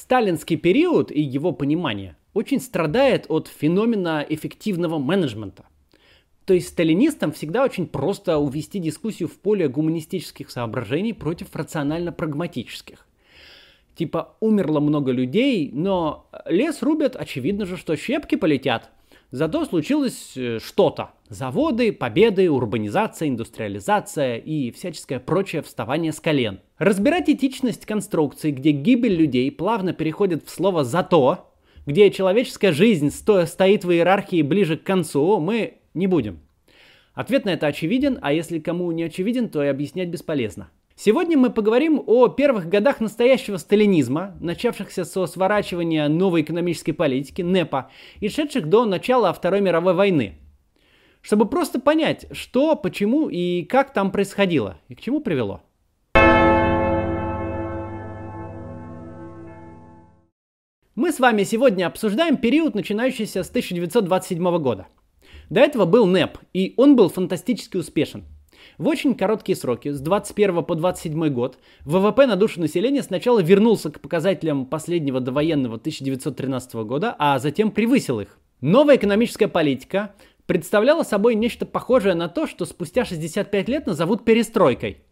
Сталинский период и его понимание очень страдает от феномена эффективного менеджмента. То есть сталинистам всегда очень просто увести дискуссию в поле гуманистических соображений против рационально-прагматических. Типа умерло много людей, но лес рубят, очевидно же, что щепки полетят. Зато случилось э, что-то. Заводы, победы, урбанизация, индустриализация и всяческое прочее вставание с колен. Разбирать этичность конструкции, где гибель людей плавно переходит в слово «зато», где человеческая жизнь стоя стоит в иерархии ближе к концу, мы не будем. Ответ на это очевиден, а если кому не очевиден, то и объяснять бесполезно. Сегодня мы поговорим о первых годах настоящего сталинизма, начавшихся со сворачивания новой экономической политики, НЭПа, и шедших до начала Второй мировой войны. Чтобы просто понять, что, почему и как там происходило, и к чему привело. Мы с вами сегодня обсуждаем период, начинающийся с 1927 года. До этого был НЭП, и он был фантастически успешен – в очень короткие сроки, с 21 по 27 год, ВВП на душу населения сначала вернулся к показателям последнего довоенного 1913 года, а затем превысил их. Новая экономическая политика представляла собой нечто похожее на то, что спустя 65 лет назовут перестройкой.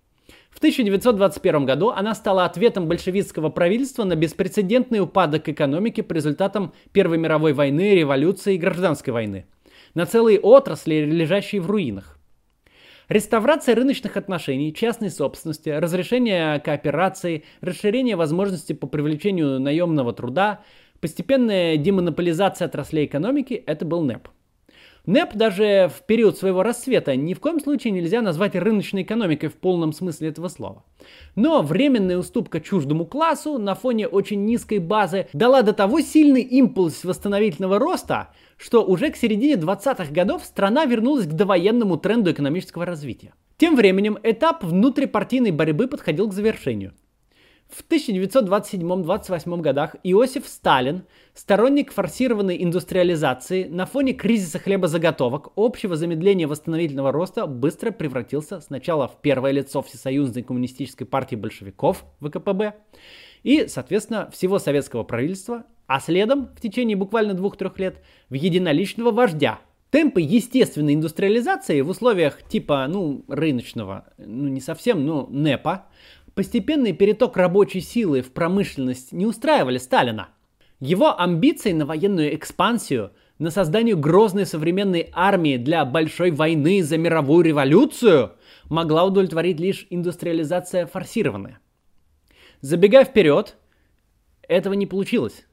В 1921 году она стала ответом большевистского правительства на беспрецедентный упадок экономики по результатам Первой мировой войны, революции и гражданской войны. На целые отрасли, лежащие в руинах. Реставрация рыночных отношений, частной собственности, разрешение кооперации, расширение возможностей по привлечению наемного труда, постепенная демонополизация отраслей экономики – это был НЭП. НЭП даже в период своего рассвета ни в коем случае нельзя назвать рыночной экономикой в полном смысле этого слова. Но временная уступка чуждому классу на фоне очень низкой базы дала до того сильный импульс восстановительного роста, что уже к середине 20-х годов страна вернулась к довоенному тренду экономического развития. Тем временем этап внутрипартийной борьбы подходил к завершению. В 1927-28 годах Иосиф Сталин, сторонник форсированной индустриализации, на фоне кризиса хлебозаготовок, общего замедления восстановительного роста, быстро превратился сначала в первое лицо Всесоюзной коммунистической партии большевиков, ВКПБ, и, соответственно, всего советского правительства, а следом, в течение буквально двух-трех лет, в единоличного вождя. Темпы естественной индустриализации в условиях типа, ну, рыночного, ну, не совсем, но НЭПа, постепенный переток рабочей силы в промышленность не устраивали Сталина. Его амбиции на военную экспансию, на создание грозной современной армии для большой войны за мировую революцию могла удовлетворить лишь индустриализация форсированная. Забегая вперед, этого не получилось.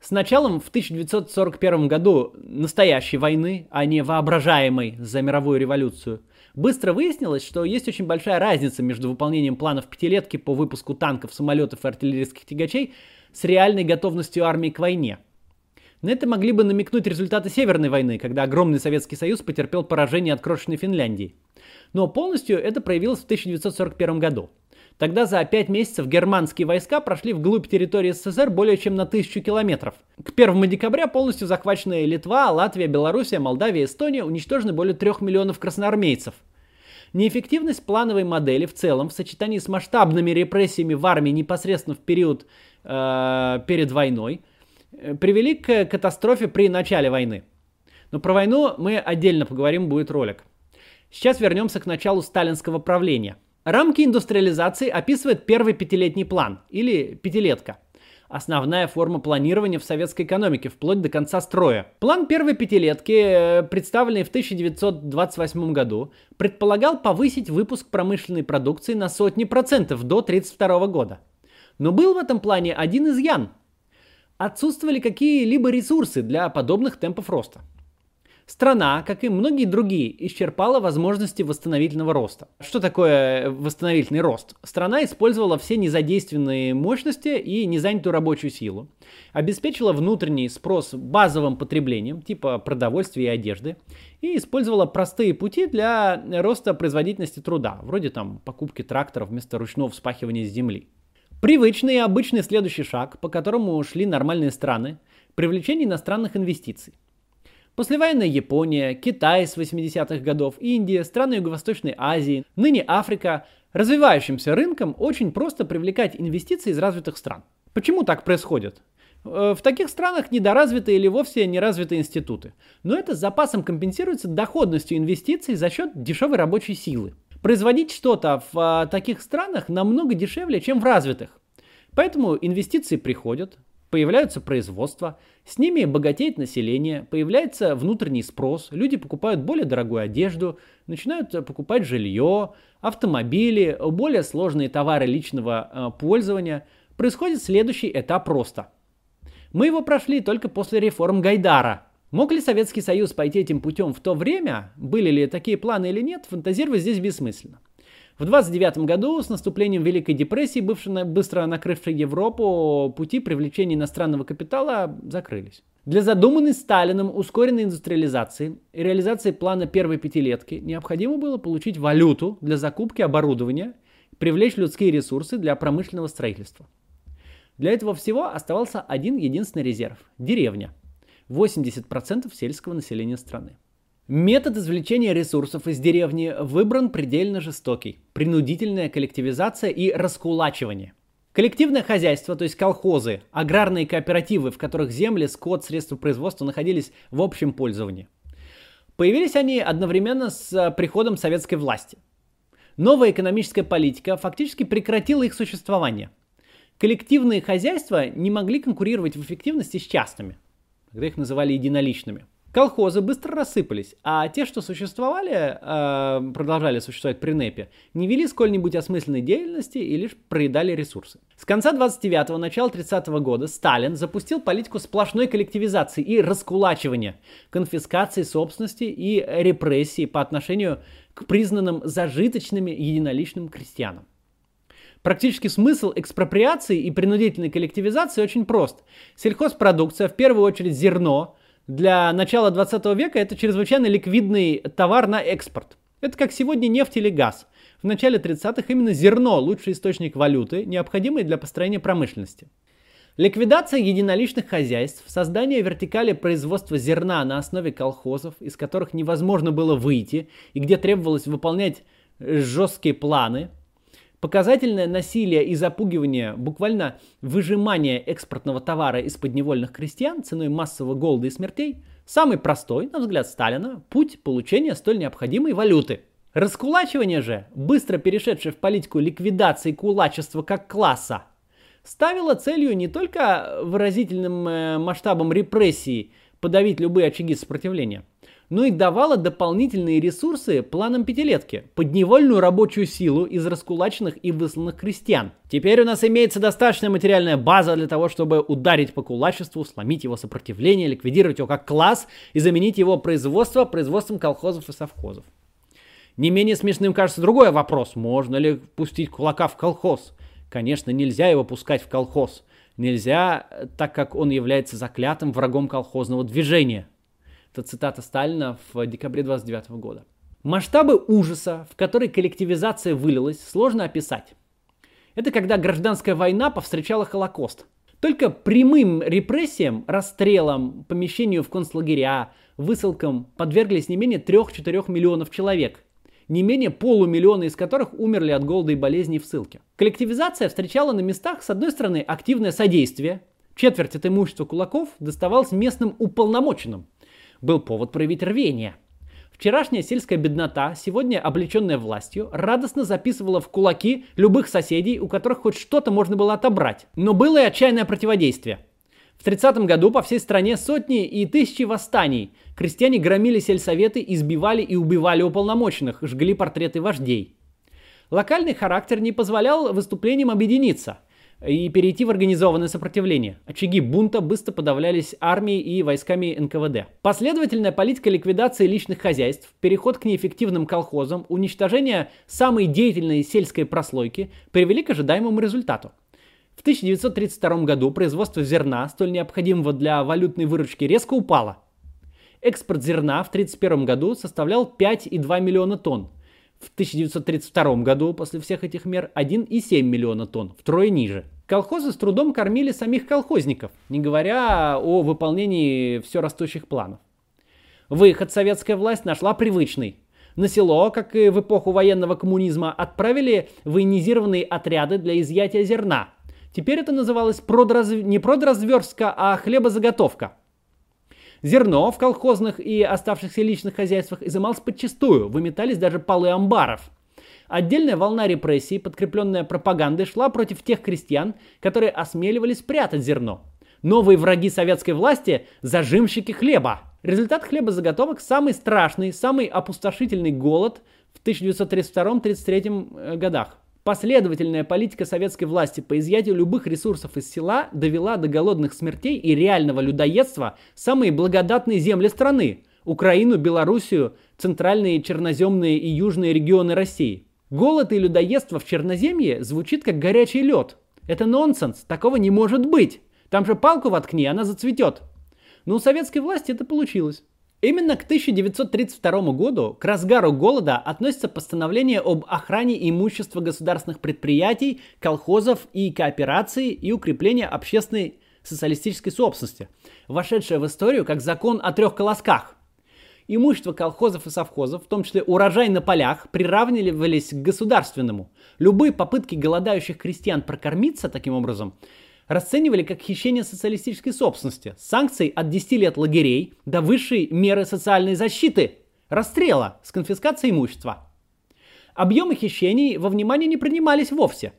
С началом в 1941 году настоящей войны, а не воображаемой за мировую революцию, быстро выяснилось, что есть очень большая разница между выполнением планов пятилетки по выпуску танков, самолетов и артиллерийских тягачей с реальной готовностью армии к войне. На это могли бы намекнуть результаты Северной войны, когда огромный Советский Союз потерпел поражение от крошечной Финляндии. Но полностью это проявилось в 1941 году – Тогда за 5 месяцев германские войска прошли вглубь территории СССР более чем на тысячу километров. К 1 декабря полностью захвачены Литва, Латвия, Белоруссия, Молдавия, Эстония, уничтожены более 3 миллионов красноармейцев. Неэффективность плановой модели в целом в сочетании с масштабными репрессиями в армии непосредственно в период э, перед войной э, привели к катастрофе при начале войны. Но про войну мы отдельно поговорим, будет ролик. Сейчас вернемся к началу сталинского правления. Рамки индустриализации описывает первый пятилетний план, или пятилетка. Основная форма планирования в советской экономике, вплоть до конца строя. План первой пятилетки, э, представленный в 1928 году, предполагал повысить выпуск промышленной продукции на сотни процентов до 1932 года. Но был в этом плане один изъян. Отсутствовали какие-либо ресурсы для подобных темпов роста. Страна, как и многие другие, исчерпала возможности восстановительного роста. Что такое восстановительный рост? Страна использовала все незадействованные мощности и незанятую рабочую силу, обеспечила внутренний спрос базовым потреблением, типа продовольствия и одежды, и использовала простые пути для роста производительности труда, вроде там покупки тракторов вместо ручного вспахивания земли. Привычный и обычный следующий шаг, по которому шли нормальные страны, привлечение иностранных инвестиций. Послевоенная Япония, Китай с 80-х годов, Индия, страны Юго-Восточной Азии, ныне Африка. Развивающимся рынкам очень просто привлекать инвестиции из развитых стран. Почему так происходит? Э, в таких странах недоразвиты или вовсе неразвиты институты. Но это с запасом компенсируется доходностью инвестиций за счет дешевой рабочей силы. Производить что-то в а, таких странах намного дешевле, чем в развитых. Поэтому инвестиции приходят, появляются производства, с ними богатеет население, появляется внутренний спрос, люди покупают более дорогую одежду, начинают покупать жилье, автомобили, более сложные товары личного э, пользования. Происходит следующий этап роста. Мы его прошли только после реформ Гайдара. Мог ли Советский Союз пойти этим путем в то время? Были ли такие планы или нет? Фантазировать здесь бессмысленно. В 29 году, с наступлением Великой депрессии, быстро накрывшей Европу, пути привлечения иностранного капитала закрылись. Для задуманной Сталином ускоренной индустриализации и реализации плана первой пятилетки необходимо было получить валюту для закупки оборудования, привлечь людские ресурсы для промышленного строительства. Для этого всего оставался один единственный резерв – деревня. 80% сельского населения страны. Метод извлечения ресурсов из деревни выбран предельно жестокий. Принудительная коллективизация и раскулачивание. Коллективное хозяйство, то есть колхозы, аграрные кооперативы, в которых земли, скот, средства производства находились в общем пользовании. Появились они одновременно с приходом советской власти. Новая экономическая политика фактически прекратила их существование – коллективные хозяйства не могли конкурировать в эффективности с частными. Тогда их называли единоличными. Колхозы быстро рассыпались, а те, что существовали, э, продолжали существовать при НЭПе, не вели сколь-нибудь осмысленной деятельности и лишь проедали ресурсы. С конца 29-го, начала 30-го года Сталин запустил политику сплошной коллективизации и раскулачивания, конфискации собственности и репрессии по отношению к признанным зажиточными единоличным крестьянам. Практически смысл экспроприации и принудительной коллективизации очень прост. Сельхозпродукция, в первую очередь зерно, для начала 20 века это чрезвычайно ликвидный товар на экспорт. Это как сегодня нефть или газ. В начале 30-х именно зерно – лучший источник валюты, необходимый для построения промышленности. Ликвидация единоличных хозяйств, создание вертикали производства зерна на основе колхозов, из которых невозможно было выйти и где требовалось выполнять жесткие планы – Показательное насилие и запугивание, буквально выжимание экспортного товара из подневольных крестьян ценой массового голода и смертей – самый простой, на взгляд Сталина, путь получения столь необходимой валюты. Раскулачивание же, быстро перешедшее в политику ликвидации кулачества как класса, ставило целью не только выразительным э, масштабом репрессий подавить любые очаги сопротивления – но и давала дополнительные ресурсы планам пятилетки, подневольную рабочую силу из раскулаченных и высланных крестьян. Теперь у нас имеется достаточная материальная база для того, чтобы ударить по кулачеству, сломить его сопротивление, ликвидировать его как класс и заменить его производство производством колхозов и совхозов. Не менее смешным кажется другой вопрос. Можно ли пустить кулака в колхоз? Конечно, нельзя его пускать в колхоз. Нельзя, так как он является заклятым врагом колхозного движения. Это цитата Сталина в декабре 29 года. Масштабы ужаса, в который коллективизация вылилась, сложно описать. Это когда гражданская война повстречала Холокост. Только прямым репрессиям, расстрелам, помещению в концлагеря, высылкам подверглись не менее 3-4 миллионов человек. Не менее полумиллиона из которых умерли от голода и болезней в ссылке. Коллективизация встречала на местах, с одной стороны, активное содействие. Четверть от имущества кулаков доставалось местным уполномоченным был повод проявить рвение. Вчерашняя сельская беднота, сегодня облеченная властью, радостно записывала в кулаки любых соседей, у которых хоть что-то можно было отобрать. Но было и отчаянное противодействие. В 30 году по всей стране сотни и тысячи восстаний. Крестьяне громили сельсоветы, избивали и убивали уполномоченных, жгли портреты вождей. Локальный характер не позволял выступлениям объединиться – и перейти в организованное сопротивление. Очаги бунта быстро подавлялись армией и войсками НКВД. Последовательная политика ликвидации личных хозяйств, переход к неэффективным колхозам, уничтожение самой деятельной сельской прослойки привели к ожидаемому результату. В 1932 году производство зерна, столь необходимого для валютной выручки, резко упало. Экспорт зерна в 1931 году составлял 5,2 миллиона тонн, в 1932 году, после всех этих мер, 1,7 миллиона тонн, втрое ниже. Колхозы с трудом кормили самих колхозников, не говоря о выполнении все растущих планов. Выход советская власть нашла привычный. На село, как и в эпоху военного коммунизма, отправили военизированные отряды для изъятия зерна. Теперь это называлось продраз... не продразверстка, а хлебозаготовка. Зерно в колхозных и оставшихся личных хозяйствах изымалось подчистую, выметались даже полы амбаров. Отдельная волна репрессий, подкрепленная пропагандой, шла против тех крестьян, которые осмеливались прятать зерно. Новые враги советской власти – зажимщики хлеба. Результат хлебозаготовок – самый страшный, самый опустошительный голод в 1932-1933 э, годах. Последовательная политика советской власти по изъятию любых ресурсов из села довела до голодных смертей и реального людоедства самые благодатные земли страны – Украину, Белоруссию, центральные черноземные и южные регионы России. Голод и людоедство в Черноземье звучит как горячий лед. Это нонсенс, такого не может быть. Там же палку воткни, она зацветет. Но у советской власти это получилось. Именно к 1932 году, к разгару голода, относится постановление об охране имущества государственных предприятий, колхозов и коопераций и укрепления общественной социалистической собственности, вошедшее в историю как закон о трех колосках. Имущество колхозов и совхозов, в том числе урожай на полях, приравнивались к государственному. Любые попытки голодающих крестьян прокормиться таким образом расценивали как хищение социалистической собственности, санкций от 10 лет лагерей до высшей меры социальной защиты, расстрела с конфискацией имущества. Объемы хищений во внимание не принимались вовсе.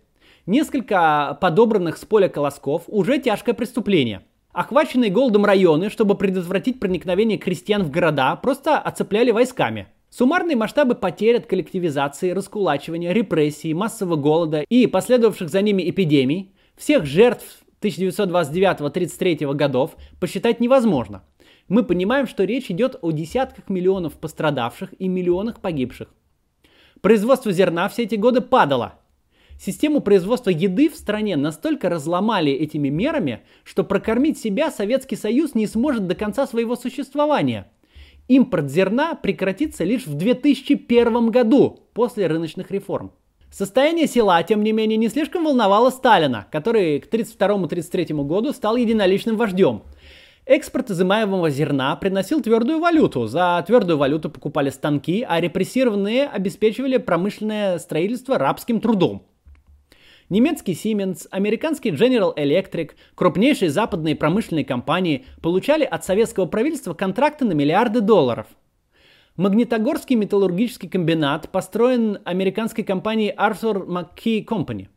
Несколько подобранных с поля колосков уже тяжкое преступление. Охваченные голодом районы, чтобы предотвратить проникновение крестьян в города, просто оцепляли войсками. Суммарные масштабы потерь от коллективизации, раскулачивания, репрессий, массового голода и последовавших за ними эпидемий всех жертв 1929-33 годов посчитать невозможно. Мы понимаем, что речь идет о десятках миллионов пострадавших и миллионах погибших. Производство зерна все эти годы падало. Систему производства еды в стране настолько разломали этими мерами, что прокормить себя Советский Союз не сможет до конца своего существования. Импорт зерна прекратится лишь в 2001 году после рыночных реформ. Состояние села, тем не менее, не слишком волновало Сталина, который к 1932-1933 году стал единоличным вождем. Экспорт изымаемого зерна приносил твердую валюту. За твердую валюту покупали станки, а репрессированные обеспечивали промышленное строительство рабским трудом. Немецкий Siemens, американский General Electric, крупнейшие западные промышленные компании получали от советского правительства контракты на миллиарды долларов – Магнитогорский металлургический комбинат построен американской компанией Arthur McKee Company.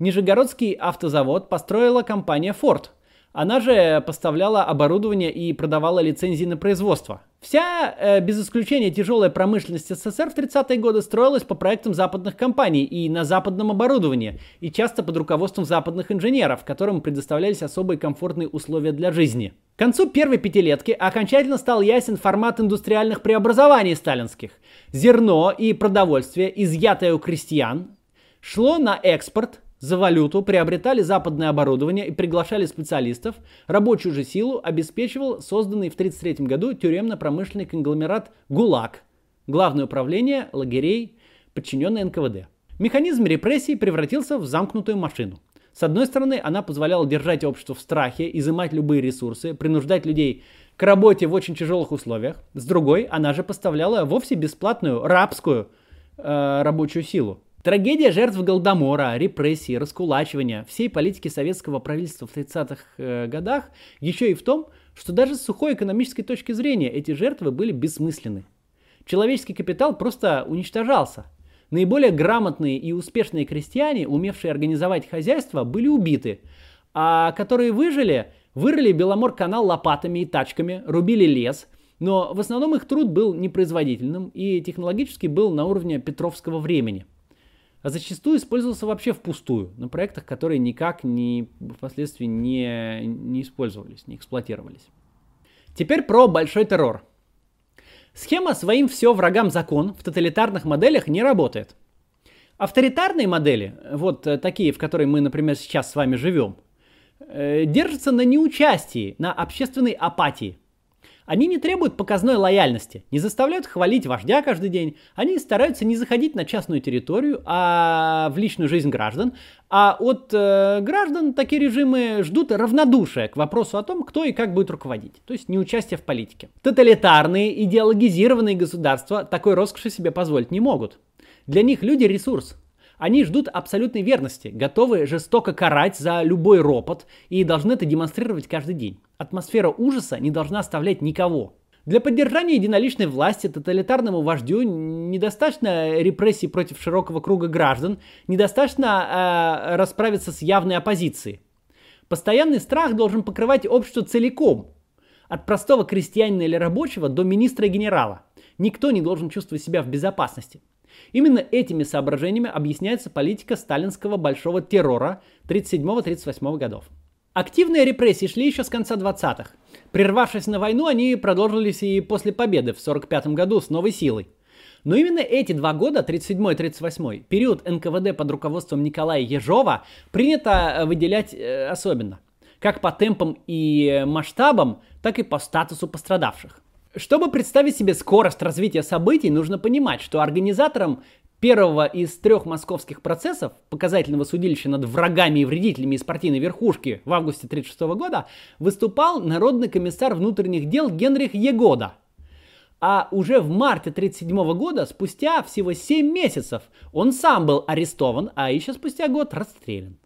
Нижегородский автозавод построила компания Ford. Она же поставляла оборудование и продавала лицензии на производство. Вся, э, без исключения тяжелая промышленность СССР в 30-е годы строилась по проектам западных компаний и на западном оборудовании, и часто под руководством западных инженеров, которым предоставлялись особые комфортные условия для жизни. К концу первой пятилетки окончательно стал ясен формат индустриальных преобразований сталинских. Зерно и продовольствие, изъятое у крестьян, шло на экспорт – за валюту приобретали западное оборудование и приглашали специалистов. Рабочую же силу обеспечивал созданный в 1933 году тюремно-промышленный конгломерат ГУЛАГ. Главное управление лагерей, подчиненное НКВД. Механизм репрессий превратился в замкнутую машину. С одной стороны, она позволяла держать общество в страхе, изымать любые ресурсы, принуждать людей к работе в очень тяжелых условиях. С другой, она же поставляла вовсе бесплатную рабскую э, рабочую силу. Трагедия жертв Голодомора, репрессии, раскулачивания всей политики советского правительства в 30-х э, годах еще и в том, что даже с сухой экономической точки зрения эти жертвы были бессмысленны. Человеческий капитал просто уничтожался. Наиболее грамотные и успешные крестьяне, умевшие организовать хозяйство, были убиты, а которые выжили, вырыли Беломор-канал лопатами и тачками, рубили лес, но в основном их труд был непроизводительным и технологически был на уровне петровского времени – а зачастую использовался вообще впустую, на проектах, которые никак не, впоследствии не, не использовались, не эксплуатировались. Теперь про большой террор. Схема «своим все врагам закон» в тоталитарных моделях не работает. Авторитарные модели, вот э, такие, в которые мы, например, сейчас с вами живем, э, держатся на неучастии, на общественной апатии – они не требуют показной лояльности, не заставляют хвалить вождя каждый день. Они стараются не заходить на частную территорию, а в личную жизнь граждан. А от э, граждан такие режимы ждут равнодушия к вопросу о том, кто и как будет руководить. То есть не участие в политике. Тоталитарные, идеологизированные государства такой роскоши себе позволить не могут. Для них люди ресурс. Они ждут абсолютной верности, готовы жестоко карать за любой ропот и должны это демонстрировать каждый день. Атмосфера ужаса не должна оставлять никого. Для поддержания единоличной власти тоталитарному вождю недостаточно репрессий против широкого круга граждан, недостаточно э, расправиться с явной оппозицией. Постоянный страх должен покрывать общество целиком, от простого крестьянина или рабочего до министра и генерала. Никто не должен чувствовать себя в безопасности. Именно этими соображениями объясняется политика сталинского большого террора 37-38 годов. Активные репрессии шли еще с конца 20-х. Прервавшись на войну, они продолжились и после победы в 1945 году с новой силой. Но именно эти два года, 37-38, период НКВД под руководством Николая Ежова, принято э, выделять э, особенно. Как по темпам и масштабам, так и по статусу пострадавших. Чтобы представить себе скорость развития событий, нужно понимать, что организатором первого из трех московских процессов, показательного судилища над врагами и вредителями из партийной верхушки в августе 1936 года, выступал народный комиссар внутренних дел Генрих Егода. А уже в марте 1937 года, спустя всего 7 месяцев, он сам был арестован, а еще спустя год расстрелян.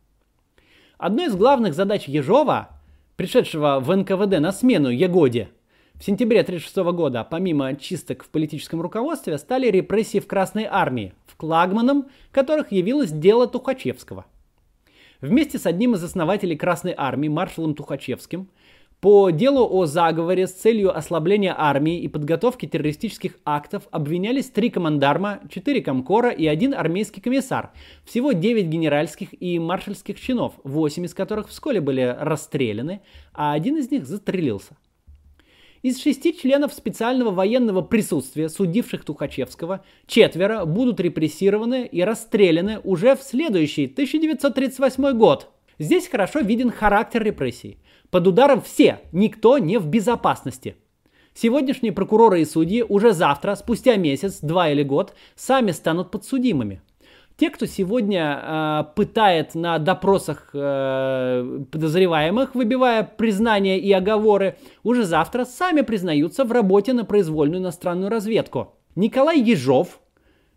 Одной из главных задач Ежова, пришедшего в НКВД на смену Егоде, в сентябре 1936 года, помимо чисток в политическом руководстве, стали репрессии в Красной Армии, в Клагманом которых явилось дело Тухачевского. Вместе с одним из основателей Красной Армии, маршалом Тухачевским, по делу о заговоре с целью ослабления армии и подготовки террористических актов обвинялись три командарма, четыре комкора и один армейский комиссар. Всего девять генеральских и маршальских чинов, восемь из которых вскоре были расстреляны, а один из них застрелился. Из шести членов специального военного присутствия, судивших Тухачевского, четверо будут репрессированы и расстреляны уже в следующий 1938 год. Здесь хорошо виден характер репрессий. Под ударом все, никто не в безопасности. Сегодняшние прокуроры и судьи уже завтра, спустя месяц, два или год, сами станут подсудимыми. Те, кто сегодня э, пытает на допросах э, подозреваемых, выбивая признания и оговоры, уже завтра сами признаются в работе на произвольную иностранную разведку. Николай Ежов,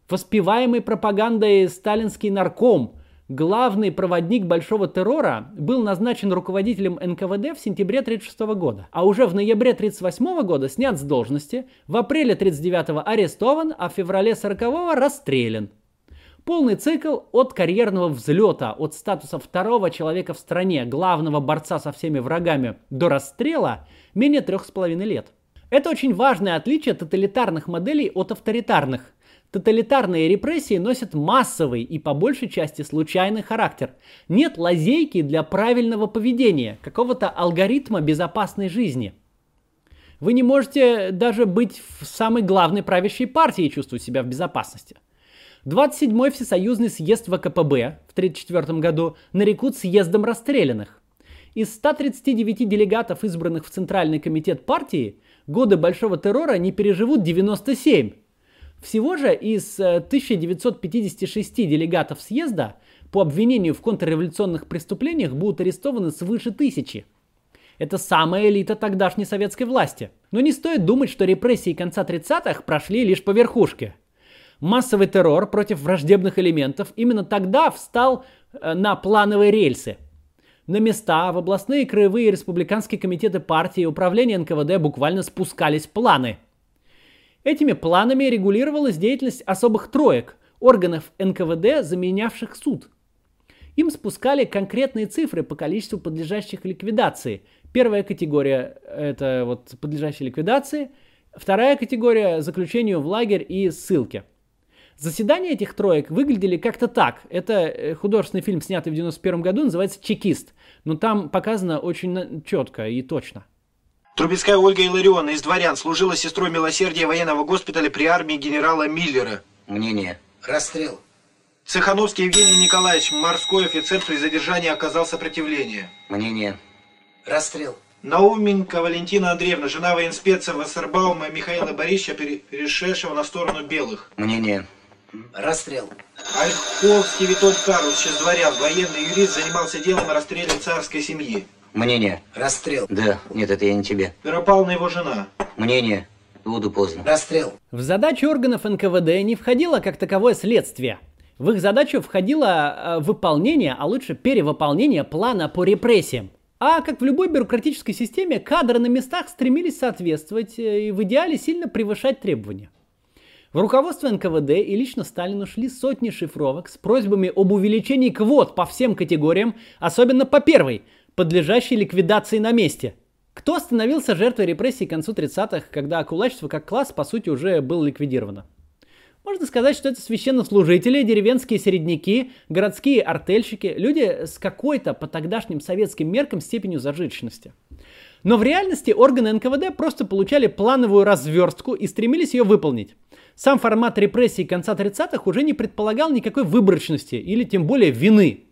воспеваемый пропагандой сталинский нарком, главный проводник большого террора, был назначен руководителем НКВД в сентябре 1936 года, а уже в ноябре 1938 года снят с должности, в апреле 1939 арестован, а в феврале 1940 расстрелян. Полный цикл от карьерного взлета, от статуса второго человека в стране, главного борца со всеми врагами, до расстрела менее трех с половиной лет. Это очень важное отличие тоталитарных моделей от авторитарных. Тоталитарные репрессии носят массовый и по большей части случайный характер. Нет лазейки для правильного поведения, какого-то алгоритма безопасной жизни. Вы не можете даже быть в самой главной правящей партии и чувствовать себя в безопасности. 27-й Всесоюзный съезд ВКПБ в 1934 году нарекут съездом расстрелянных. Из 139 делегатов, избранных в Центральный комитет партии, годы Большого террора не переживут 97. Всего же из 1956 э, делегатов съезда по обвинению в контрреволюционных преступлениях будут арестованы свыше тысячи. Это самая элита тогдашней советской власти. Но не стоит думать, что репрессии конца 30-х прошли лишь по верхушке массовый террор против враждебных элементов именно тогда встал э, на плановые рельсы. На места в областные, краевые и республиканские комитеты партии и управления НКВД буквально спускались планы. Этими планами регулировалась деятельность особых троек, органов НКВД, заменявших суд. Им спускали конкретные цифры по количеству подлежащих ликвидации. Первая категория – это вот подлежащие ликвидации. Вторая категория – заключению в лагерь и ссылке – Заседания этих троек выглядели как-то так. Это э, художественный фильм, снятый в 91 году, называется «Чекист». Но там показано очень четко и точно. Трубецкая Ольга Илларионовна из дворян служила сестрой милосердия военного госпиталя при армии генерала Миллера. Мнение. Расстрел. Цехановский Евгений Николаевич, морской офицер, при задержании оказал сопротивление. Мнение. Расстрел. Науменко Валентина Андреевна, жена военспеца Вассербаума Михаила Борисовича, перешедшего на сторону белых. Мнение. Расстрел. Ольховский Витольд Карлович из дворян, военный юрист, занимался делом о расстреле царской семьи. Мнение. Расстрел. Да, нет, это я не тебе. Вера Павловна его жена. Мнение. Буду поздно. Расстрел. В задачу органов НКВД не входило как таковое следствие. В их задачу входило э, выполнение, а лучше перевыполнение плана по репрессиям. А как в любой бюрократической системе, кадры на местах стремились соответствовать э, и в идеале сильно превышать требования. В руководство НКВД и лично Сталину шли сотни шифровок с просьбами об увеличении квот по всем категориям, особенно по первой, подлежащей ликвидации на месте. Кто становился жертвой репрессий к концу 30-х, когда кулачество как класс, по сути, уже было ликвидировано? Можно сказать, что это священнослужители, деревенские середняки, городские артельщики, люди с какой-то по тогдашним советским меркам степенью зажиточности. Но в реальности органы НКВД просто получали плановую разверстку и стремились ее выполнить. Сам формат репрессий конца 30-х уже не предполагал никакой выборочности или тем более вины.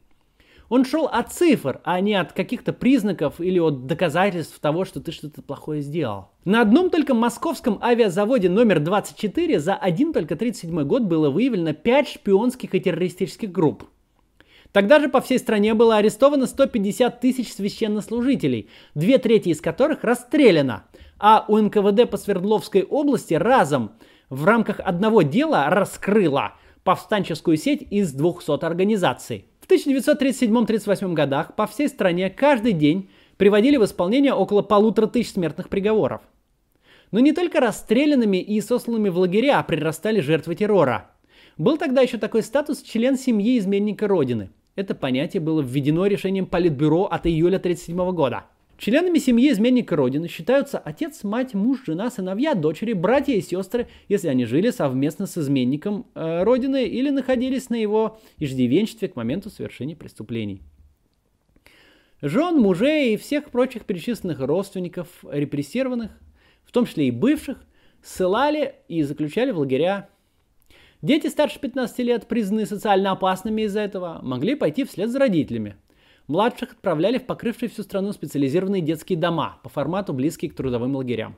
Он шел от цифр, а не от каких-то признаков или от доказательств того, что ты что-то плохое сделал. На одном только московском авиазаводе номер 24 за один только 37 год было выявлено 5 шпионских и террористических групп. Тогда же по всей стране было арестовано 150 тысяч священнослужителей, две трети из которых расстреляно. А у НКВД по Свердловской области разом в рамках одного дела раскрыла повстанческую сеть из 200 организаций. В 1937-38 годах по всей стране каждый день приводили в исполнение около полутора тысяч смертных приговоров. Но не только расстрелянными и сосланными в лагеря прирастали жертвы террора. Был тогда еще такой статус член семьи изменника Родины. Это понятие было введено решением Политбюро от июля 1937 года – Членами семьи изменника Родины считаются отец, мать, муж, жена, сыновья, дочери, братья и сестры, если они жили совместно с изменником э, Родины или находились на его иждивенчестве к моменту совершения преступлений. Жен, мужей и всех прочих перечисленных родственников репрессированных, в том числе и бывших, ссылали и заключали в лагеря. Дети старше 15 лет, признанные социально опасными из-за этого, могли пойти вслед за родителями – Младших отправляли в покрывшие всю страну специализированные детские дома по формату близкие к трудовым лагерям.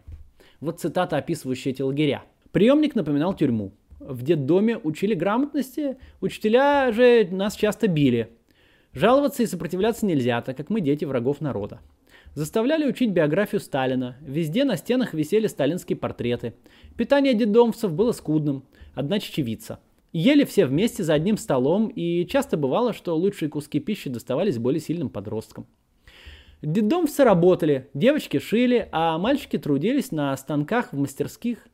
Вот цитата, описывающая эти лагеря. Приемник напоминал тюрьму. В детдоме учили грамотности, учителя же нас часто били. Жаловаться и сопротивляться нельзя, так как мы дети врагов народа. Заставляли учить биографию Сталина. Везде на стенах висели сталинские портреты. Питание детдомцев было скудным. Одна чечевица – Ели все вместе за одним столом, и часто бывало, что лучшие куски пищи доставались более сильным подросткам. Детдомцы работали, девочки шили, а мальчики трудились на станках в мастерских.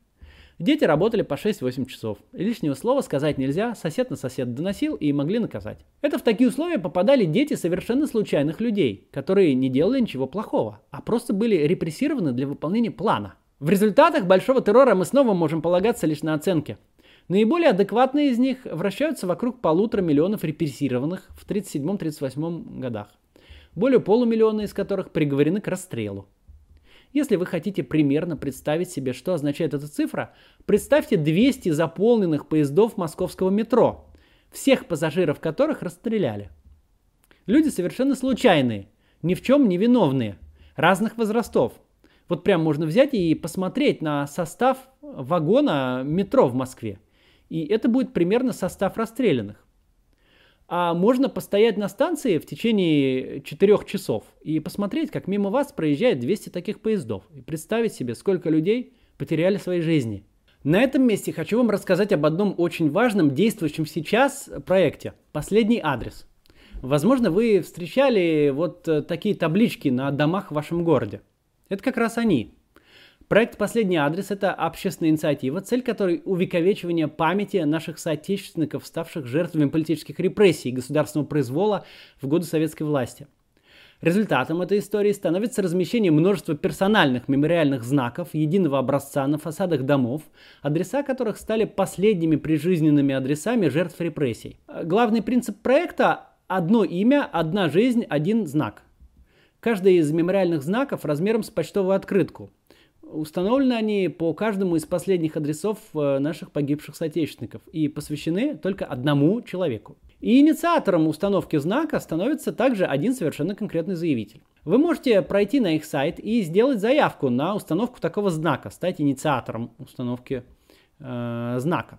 Дети работали по 6-8 часов. Лишнего слова сказать нельзя, сосед на сосед доносил и могли наказать. Это в такие условия попадали дети совершенно случайных людей, которые не делали ничего плохого, а просто были репрессированы для выполнения плана. В результатах большого террора мы снова можем полагаться лишь на оценки. Наиболее адекватные из них вращаются вокруг полутора миллионов репрессированных в 1937-1938 годах, более полумиллиона из которых приговорены к расстрелу. Если вы хотите примерно представить себе, что означает эта цифра, представьте 200 заполненных поездов московского метро, всех пассажиров которых расстреляли. Люди совершенно случайные, ни в чем не виновные, разных возрастов. Вот прям можно взять и посмотреть на состав вагона метро в Москве – и это будет примерно состав расстрелянных. А можно постоять на станции в течение 4 часов и посмотреть, как мимо вас проезжает 200 таких поездов. И представить себе, сколько людей потеряли свои жизни. На этом месте хочу вам рассказать об одном очень важном, действующем сейчас проекте. Последний адрес. Возможно, вы встречали вот э, такие таблички на домах в вашем городе. Это как раз они. Проект «Последний адрес» — это общественная инициатива, цель которой — увековечивание памяти наших соотечественников, ставших жертвами политических репрессий и государственного произвола в годы советской власти. Результатом этой истории становится размещение множества персональных мемориальных знаков единого образца на фасадах домов, адреса которых стали последними прижизненными адресами жертв репрессий. Главный принцип проекта – одно имя, одна жизнь, один знак. Каждый из мемориальных знаков размером с почтовую открытку – Установлены они по каждому из последних адресов э, наших погибших соотечественников и посвящены только одному человеку. И инициатором установки знака становится также один совершенно конкретный заявитель. Вы можете пройти на их сайт и сделать заявку на установку такого знака, стать инициатором установки э, знака.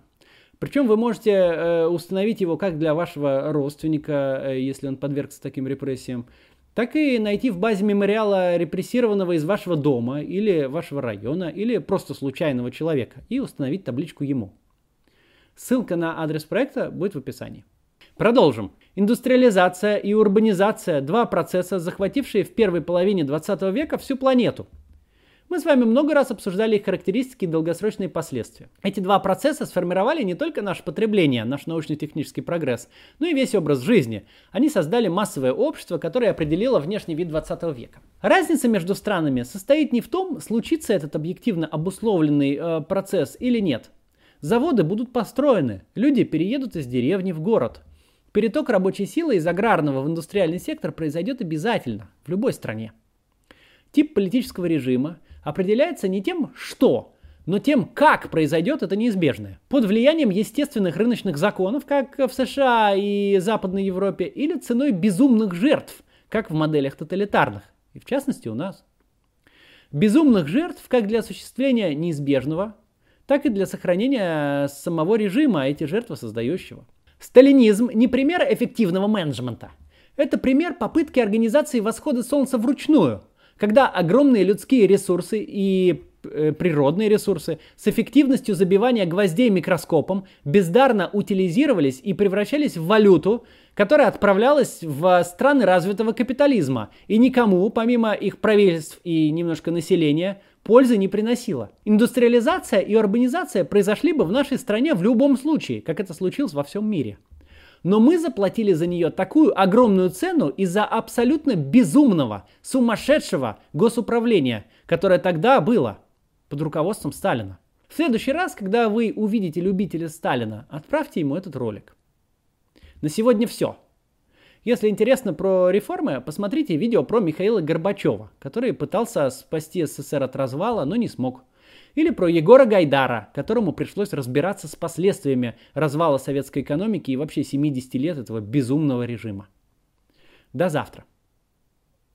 Причем вы можете э, установить его как для вашего родственника, э, если он подвергся таким репрессиям, так и найти в базе мемориала репрессированного из вашего дома или вашего района или просто случайного человека и установить табличку ему. Ссылка на адрес проекта будет в описании. Продолжим. Индустриализация и урбанизация – два процесса, захватившие в первой половине 20 века всю планету. Мы с вами много раз обсуждали их характеристики и долгосрочные последствия. Эти два процесса сформировали не только наше потребление, наш научно-технический прогресс, но и весь образ жизни. Они создали массовое общество, которое определило внешний вид 20 века. Разница между странами состоит не в том, случится этот объективно обусловленный э, процесс или нет. Заводы будут построены, люди переедут из деревни в город – Переток рабочей силы из аграрного в индустриальный сектор произойдет обязательно в любой стране. Тип политического режима определяется не тем, что, но тем, как произойдет это неизбежное. Под влиянием естественных рыночных законов, как в США и Западной Европе, или ценой безумных жертв, как в моделях тоталитарных, и в частности у нас. Безумных жертв как для осуществления неизбежного, так и для сохранения самого режима, а эти жертвы создающего. Сталинизм не пример эффективного менеджмента. Это пример попытки организации восхода солнца вручную, когда огромные людские ресурсы и э, природные ресурсы с эффективностью забивания гвоздей микроскопом бездарно утилизировались и превращались в валюту, которая отправлялась в страны развитого капитализма и никому, помимо их правительств и немножко населения, пользы не приносила. Индустриализация и урбанизация произошли бы в нашей стране в любом случае, как это случилось во всем мире. Но мы заплатили за нее такую огромную цену из-за абсолютно безумного, сумасшедшего госуправления, которое тогда было под руководством Сталина. В следующий раз, когда вы увидите любителя Сталина, отправьте ему этот ролик. На сегодня все. Если интересно про реформы, посмотрите видео про Михаила Горбачева, который пытался спасти СССР от развала, но не смог. Или про Егора Гайдара, которому пришлось разбираться с последствиями развала советской экономики и вообще 70 лет этого безумного режима. До завтра.